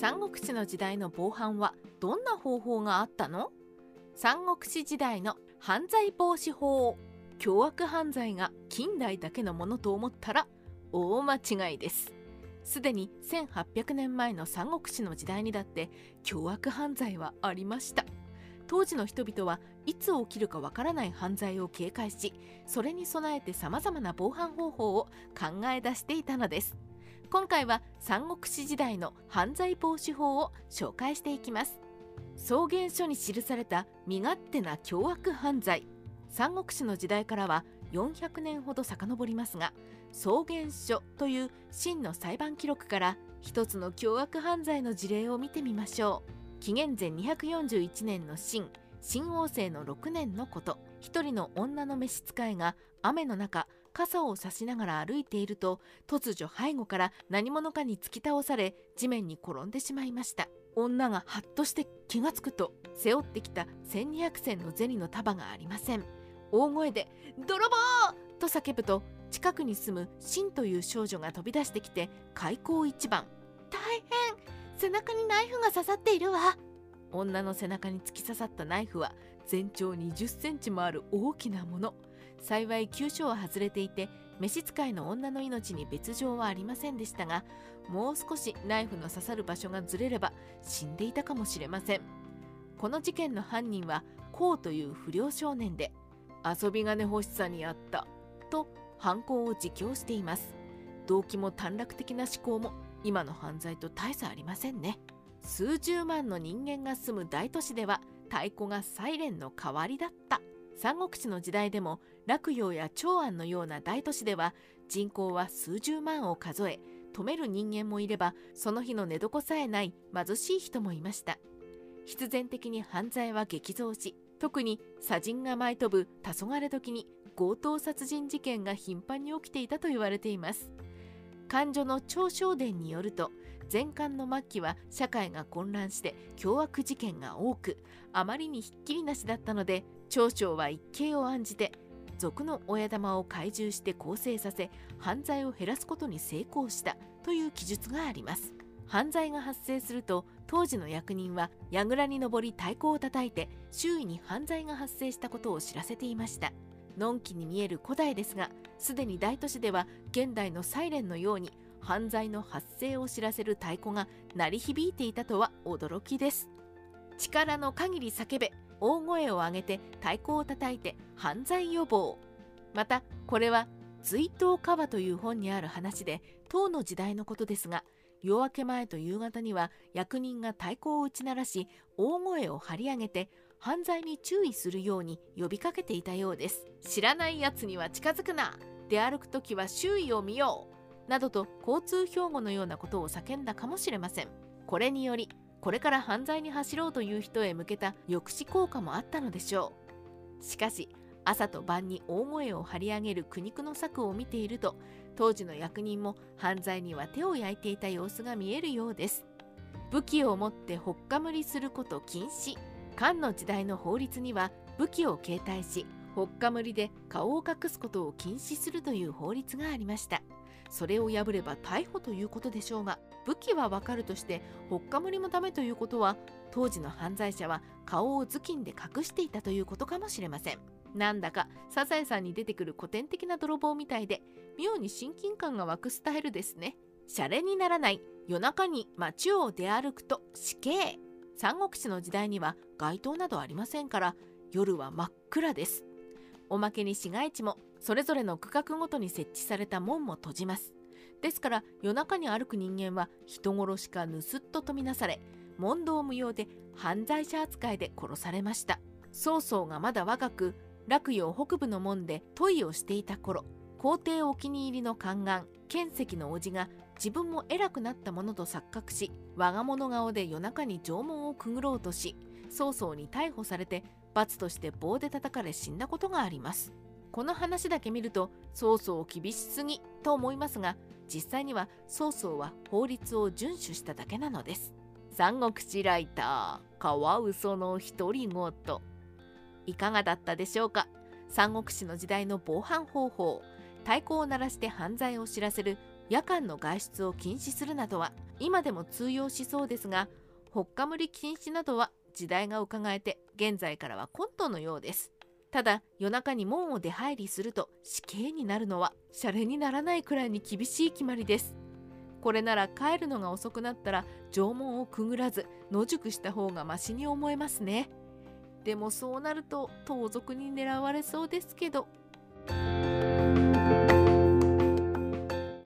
三国志の時代の防犯はどんな方法があったの？三国志時代の犯罪防止法凶悪犯罪が近代だけのものと思ったら大間違いです。すでに1800年前の三国志の時代にだって凶悪犯罪はありました。当時の人々はいつ起きるかわからない犯罪を警戒しそれに備えてさまざまな防犯方法を考え出していたのです。今回は三国志時代の犯罪防止法を紹介していきます。草原書に記された身勝手な凶悪犯罪。三国志の時代からは400年ほど遡りますが草原書という真の裁判記録から一つの凶悪犯罪の事例を見てみましょう。紀元前241年の秦新王政の6年のこと。一人の女の召使いが雨の中傘を差しながら歩いていると突如背後から何者かに突き倒され地面に転んでしまいました。女がハッとして気がつくと背負ってきた1200銭の銭の束がありません。大声で「泥棒!」と叫ぶと近くに住むシンという少女が飛び出してきて開口一番「大変背中にナイフが刺さっているわ」女の背中に突き刺さったナイフは全長20センチもある大きなもの。幸い急所は外れていて召使いの女の命に別状はありませんでしたがもう少しナイフの刺さる場所がずれれば死んでいたかもしれません。この事件の犯人はコウという不良少年で遊び金欲しさにあったと犯行を自供しています。動機も短絡的な思考も今の犯罪と大差ありませんね。数十万の人間が住む大都市では太鼓がサイレンの代わりだった。三国志の時代でも洛陽や長安のような大都市では人口は数十万を数え止める人間もいればその日の寝床さえない貧しい人もいました。必然的に犯罪は激増し特に砂人が舞い飛ぶ黄昏時に強盗殺人事件が頻繁に起きていたと言われています。漢女の長小伝によると前漢の末期は社会が混乱して凶悪事件が多くあまりにひっきりなしだったので長は一計を案じて族の親玉を懐柔して構成させ犯罪を減らすことに成功したという記述があります。犯罪が発生すると当時の役人は櫓に登り太鼓を叩いて周囲に犯罪が発生したことを知らせていました。のんきに見える古代ですがすでに大都市では現代のサイレンのように犯罪の発生を知らせる太鼓が鳴り響いていたとは驚きです。力の限り叫べ大声を上げて太鼓を叩いて犯罪予防。またこれは追悼川という本にある話で唐の時代のことですが夜明け前と夕方には役人が太鼓を打ち鳴らし大声を張り上げて犯罪に注意するように呼びかけていたようです。知らないやつには近づくな出歩く時は周囲を見ようなどと交通標語のようなことを叫んだかもしれません。これによりこれから犯罪に走ろうという人へ向けた抑止効果もあったのでしょう。しかし朝と晩に大声を張り上げる苦肉の策を見ていると当時の役人も犯罪には手を焼いていた様子が見えるようです。武器を持ってほっかむりすること禁止。漢の時代の法律には武器を携帯しほっかむりで顔を隠すことを禁止するという法律がありました。それを破れば逮捕ということでしょうが武器はわかるとしてほっかむりもダメということは当時の犯罪者は顔を頭巾で隠していたということかもしれません。なんだかサザエさんに出てくる古典的な泥棒みたいで妙に親近感が湧くスタイルですね。シャレにならない夜中に街を出歩くと死刑。三国志の時代には街灯などありませんから夜は真っ暗です。おまけに市街地もそれぞれの区画ごとに設置された門も閉じます。ですから夜中に歩く人間は人殺しか盗っととみなされ問答無用で犯罪者扱いで殺されました。曹操がまだ若く洛陽北部の門で問いをしていた頃皇帝お気に入りの宦官剣石の叔父が自分も偉くなったものと錯覚し我が物顔で夜中に城門をくぐろうとし曹操に逮捕されて罰として棒で叩かれ死んだことがあります。この話だけ見ると曹操厳しすぎと思いますが実際には曹操は法律を遵守しただけなのです。三国志ライターカワウソの独り言。いかがだったでしょうか？三国志の時代の防犯方法太鼓を鳴らして犯罪を知らせる夜間の外出を禁止するなどは今でも通用しそうですがほっかむり禁止などは時代が伺えて現在からはコントのようです。ただ夜中に門を出入りすると死刑になるのはシャレにならないくらいに厳しい決まりです。これなら帰るのが遅くなったら縄文をくぐらず野宿した方がマシに思えますね。でもそうなると盗賊に狙われそうですけど